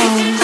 namorar.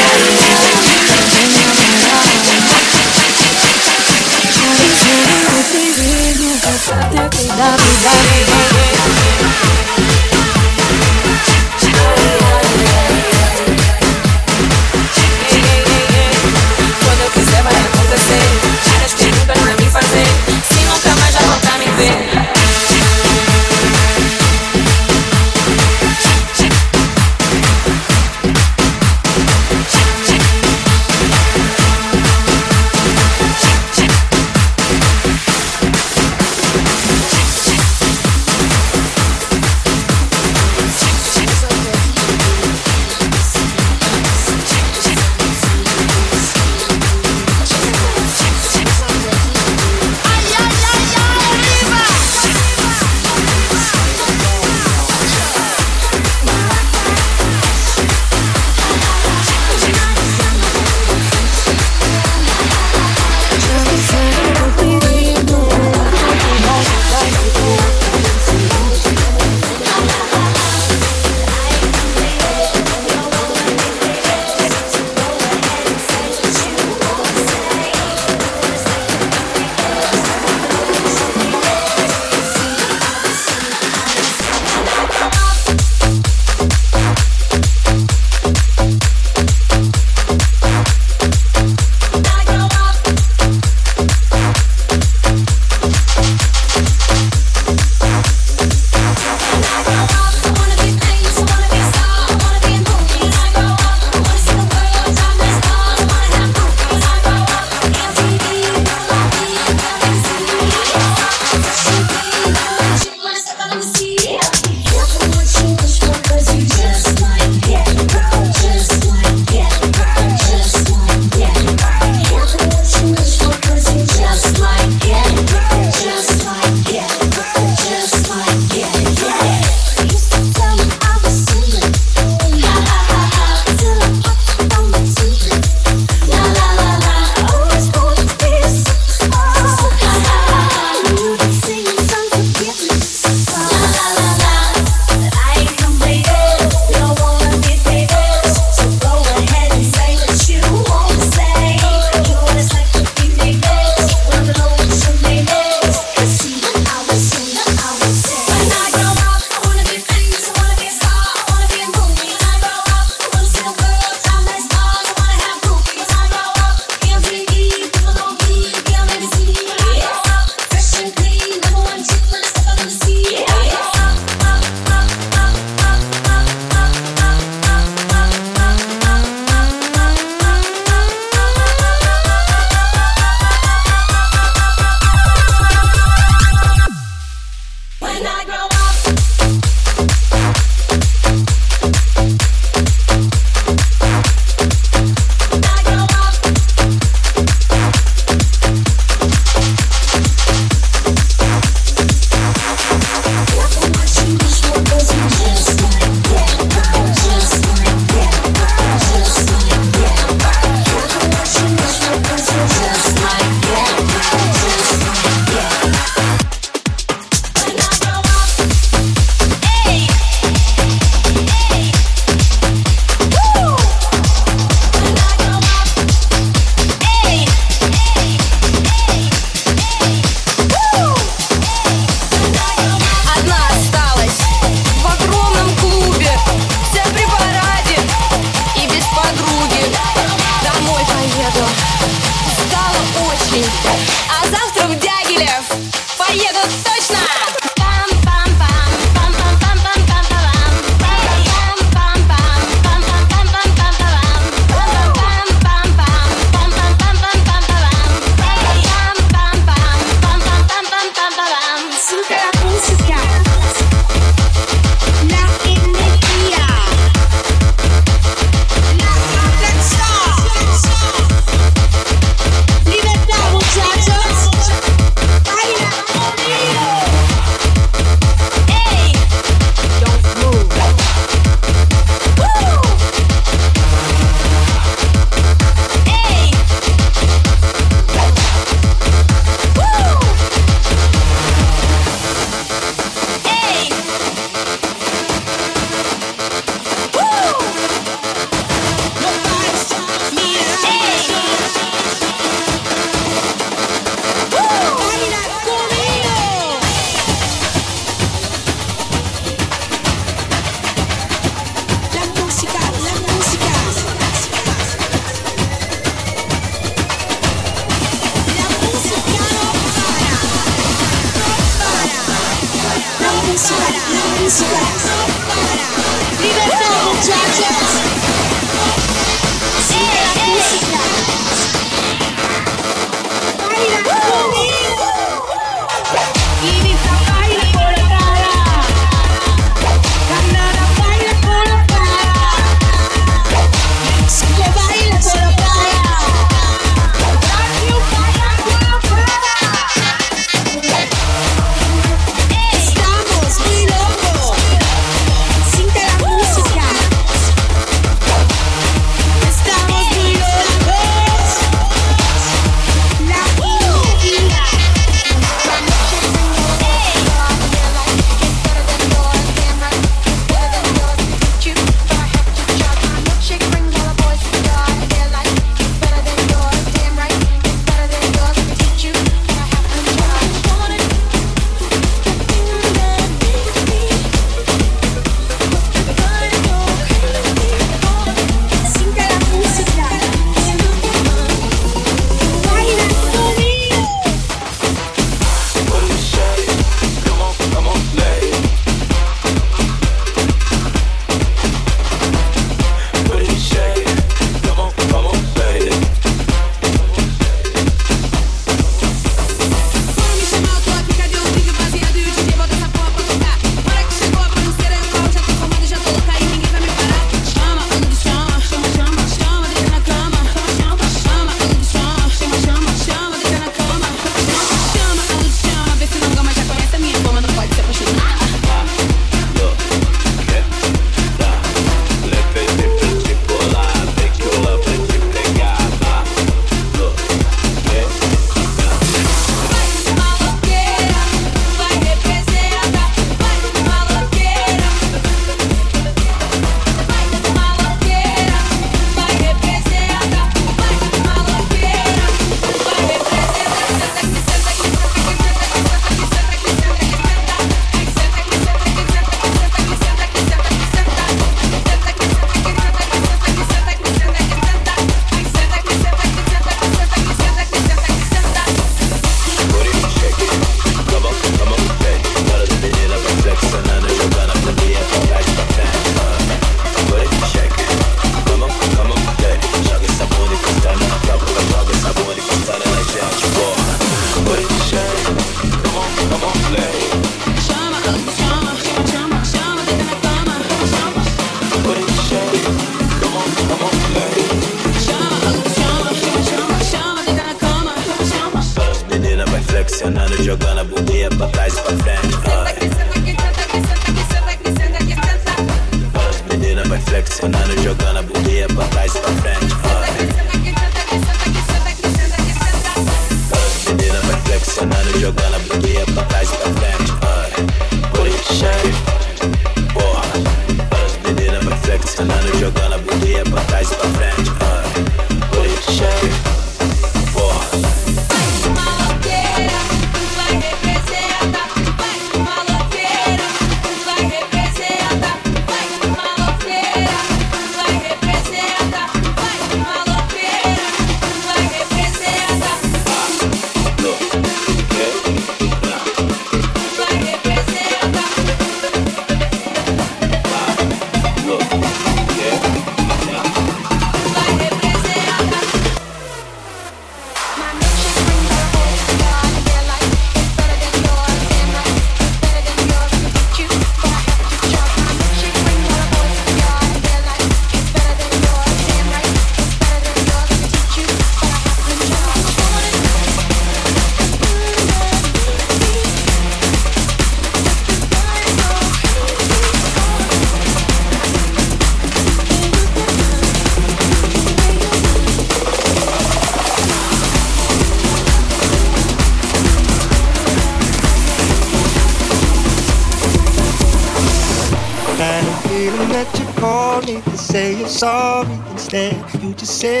You say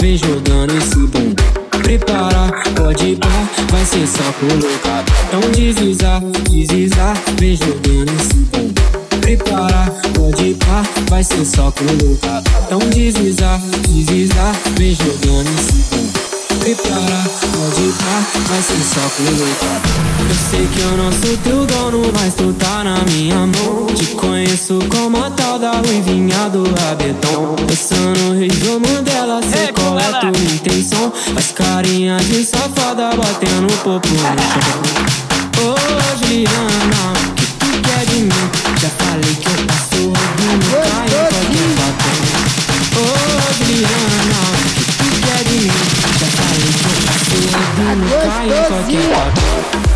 vem jogando esse bumbum Prepara, pode pá, vai ser só luva Então deslizar, deslizar, vem jogando esse bumbum Prepara, pode pá, vai ser só luva Então deslizar, deslizar, vem jogando esse bumbum Prepara, pode pá, vai ser só luva Eu sei que eu não sou teu dono, mas tu tá na minha mão. Te conheço como a tal da ruivinha do rabetão Pensando em João Mandela, sei qual é tua intenção. As carinha de safada batendo popo no chão. Ô Juliana, o que tu quer de mim? Já falei que eu passo rodinho, caio qualquer papel Ô Juliana, passo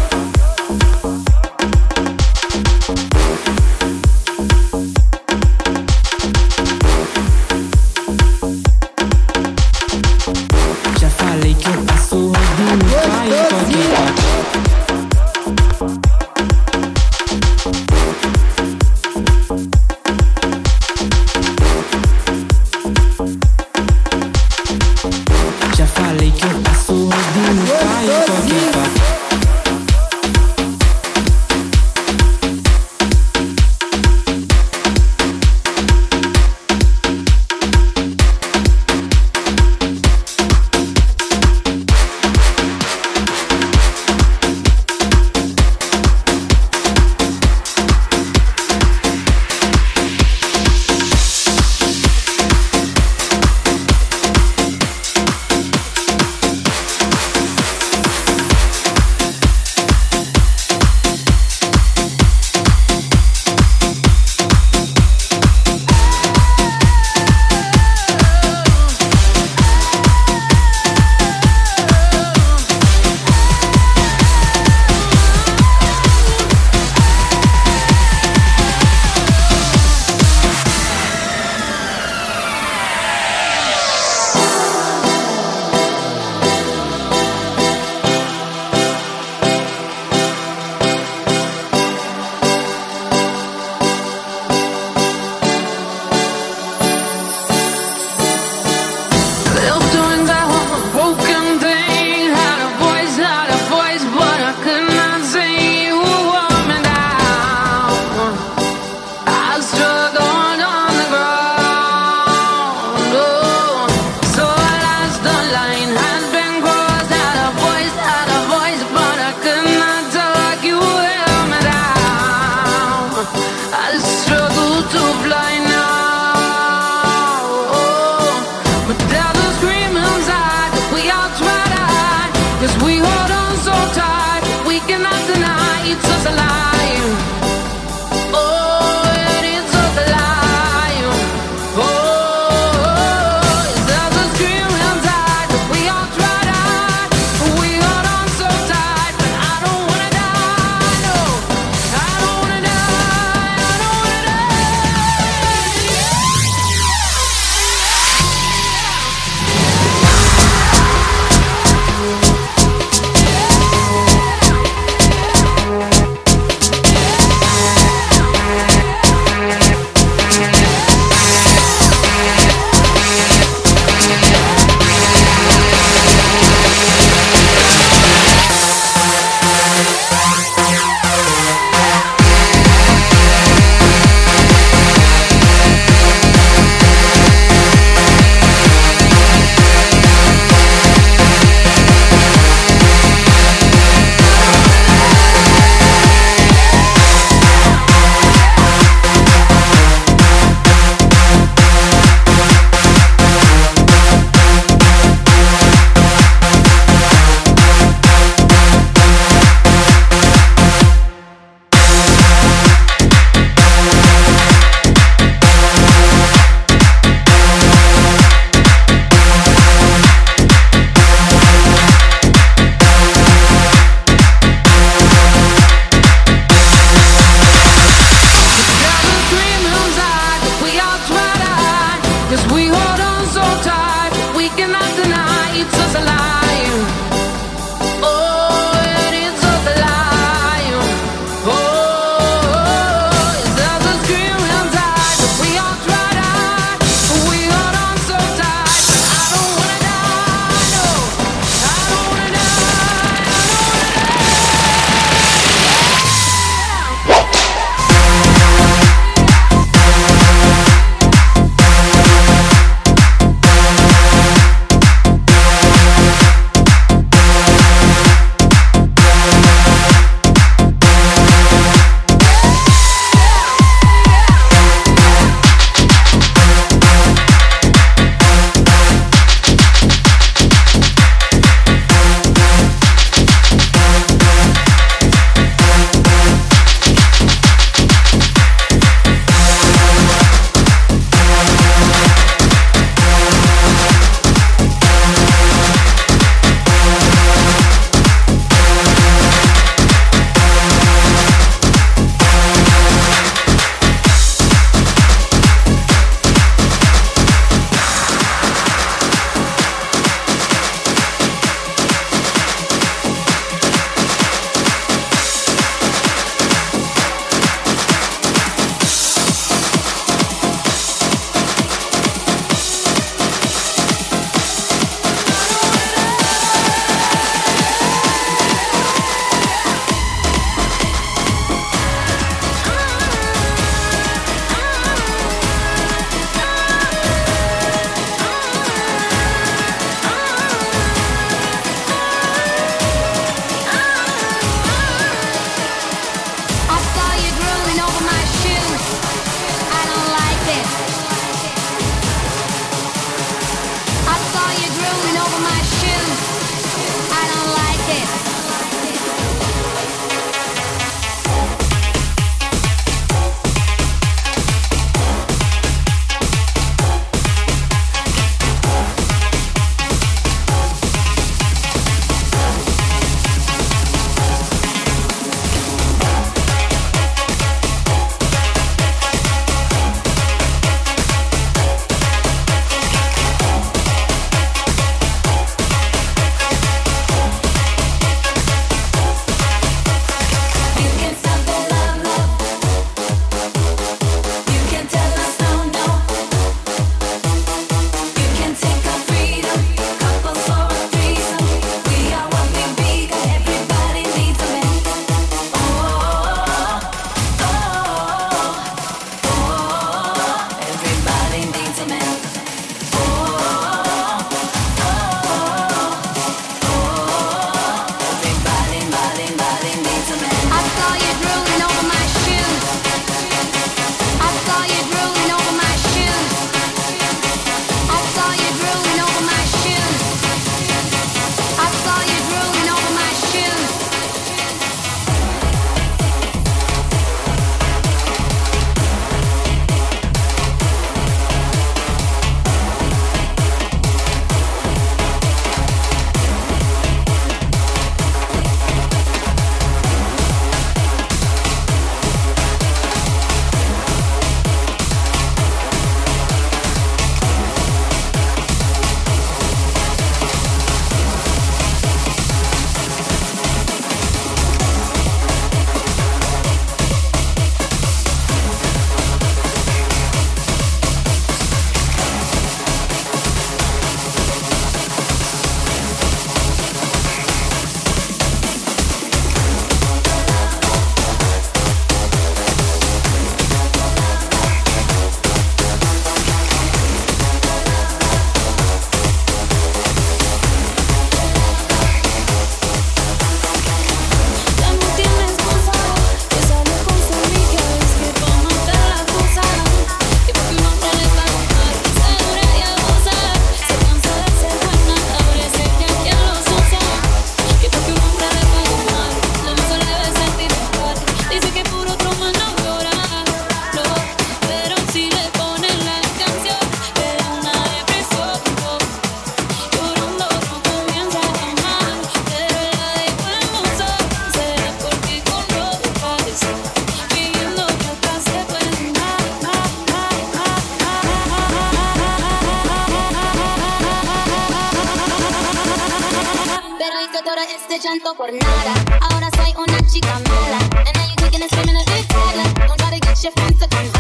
your hands up.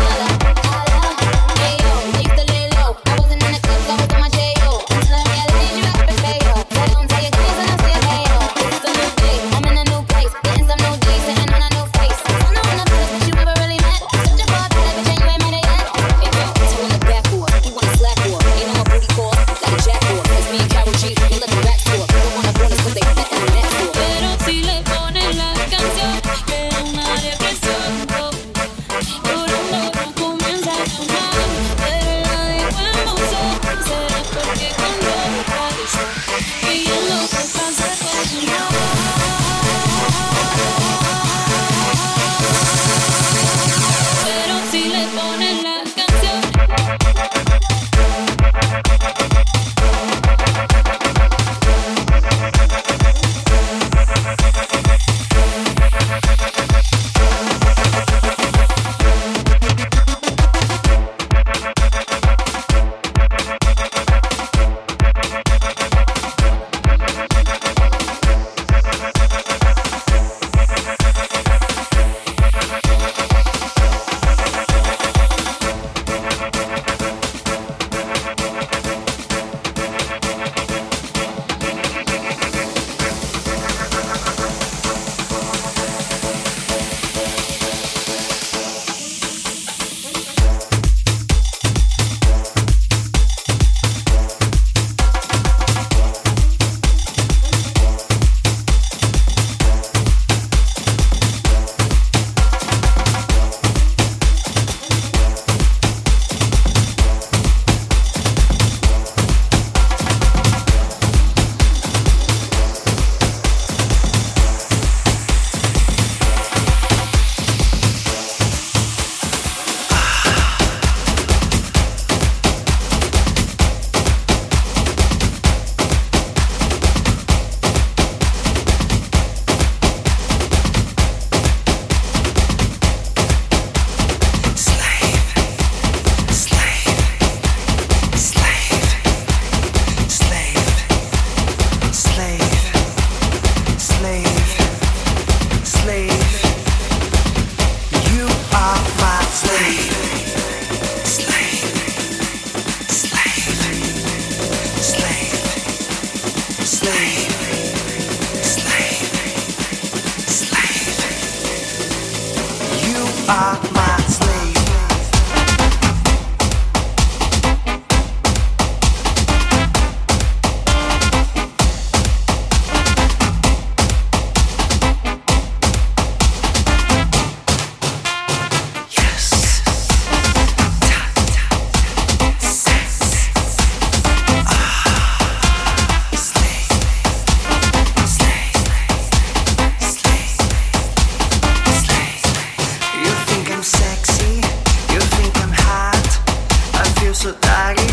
You're so dirty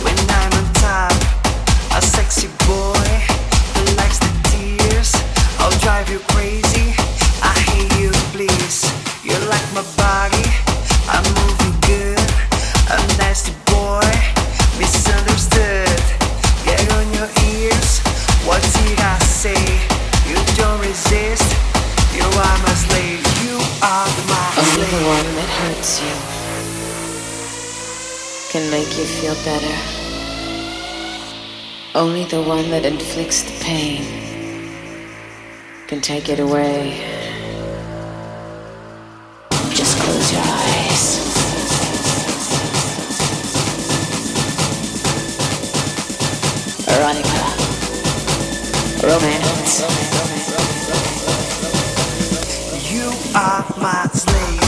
when I'm on top. A sexy boy who likes the tears. I'll drive you crazy. I hate you, please. You're like my body. I'm moving good. A nasty boy, misunderstood. Get on your ears. What did I say? You don't resist. You are my slave. You are my slave. The one that hurts you can make you feel better. Only the one that inflicts the pain can take it away. Just close your eyes. Veronica. Romance. You are my slave.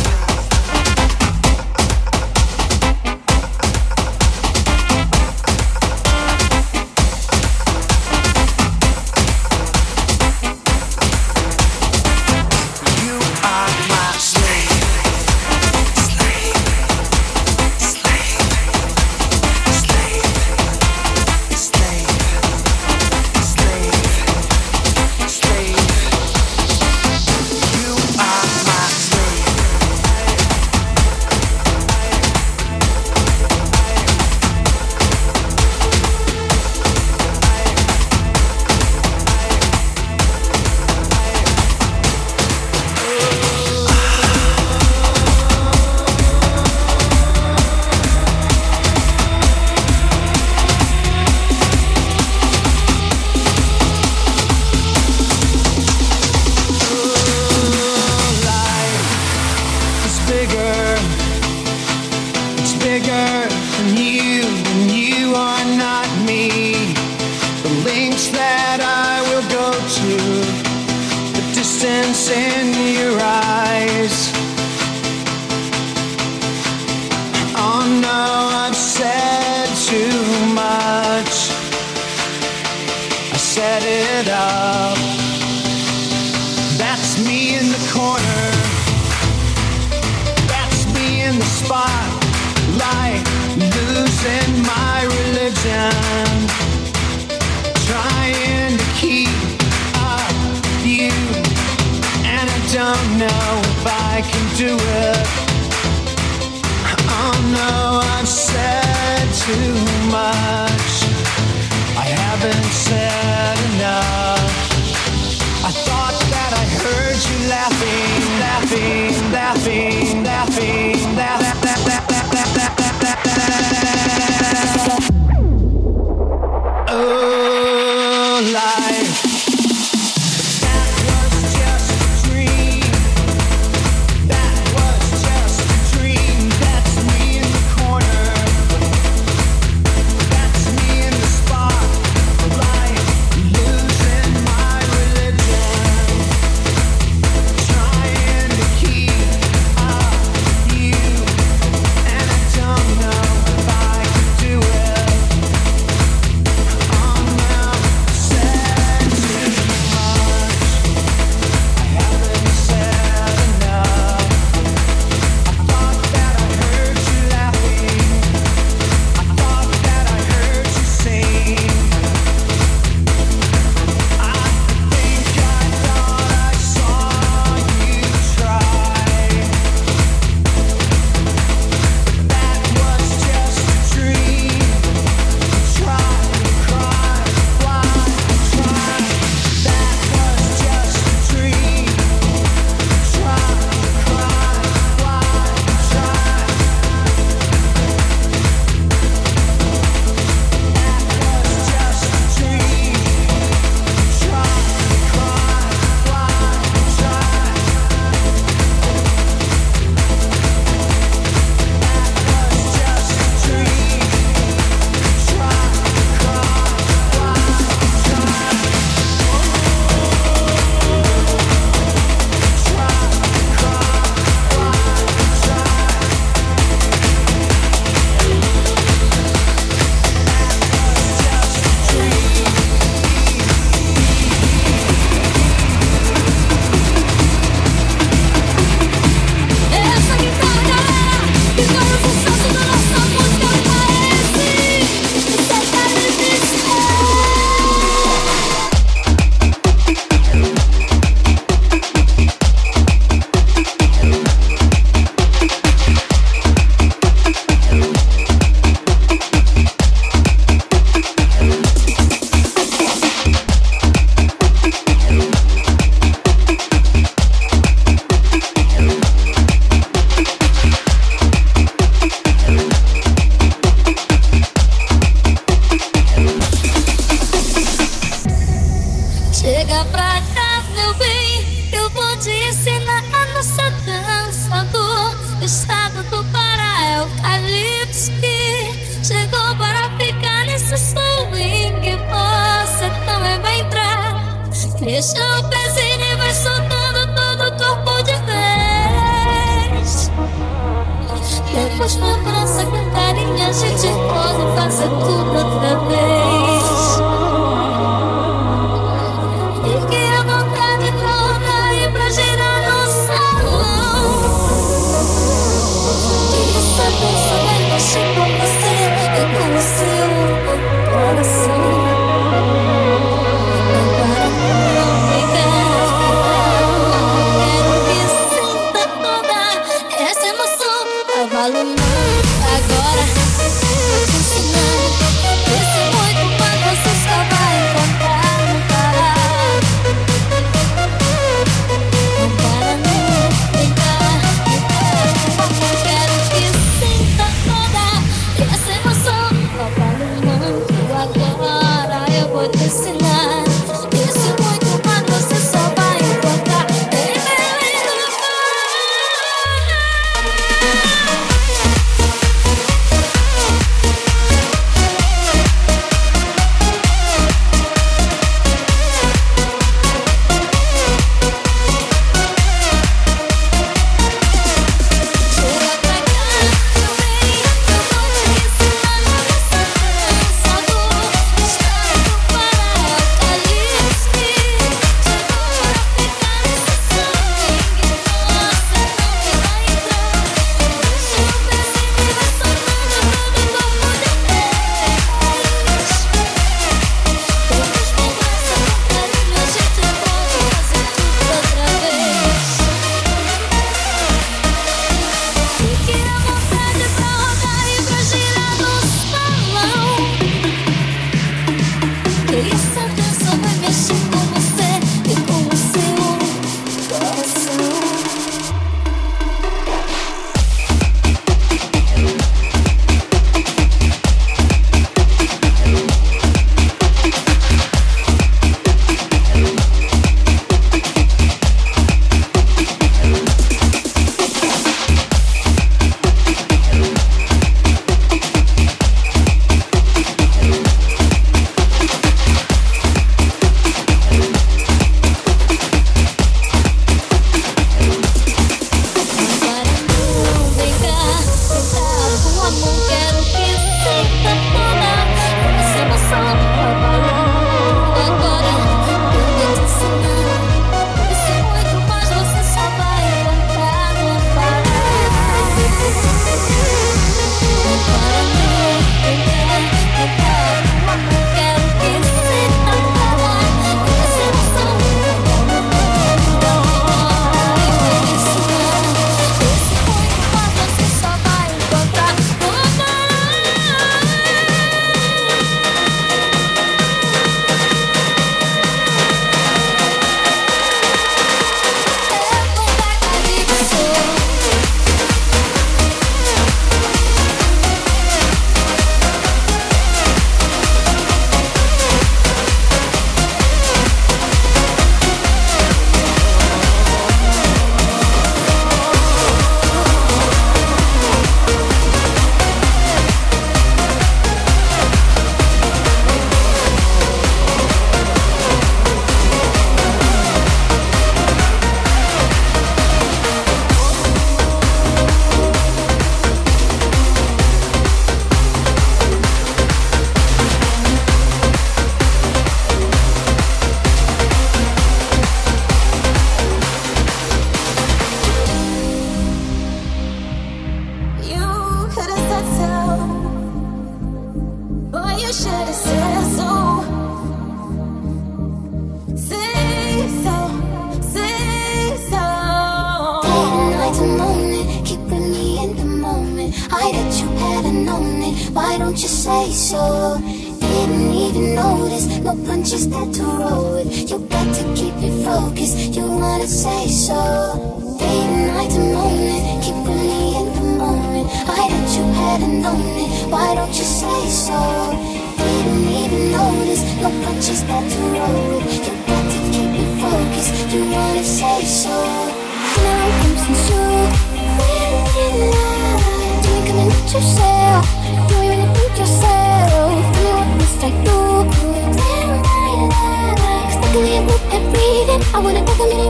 I wanna take a minute,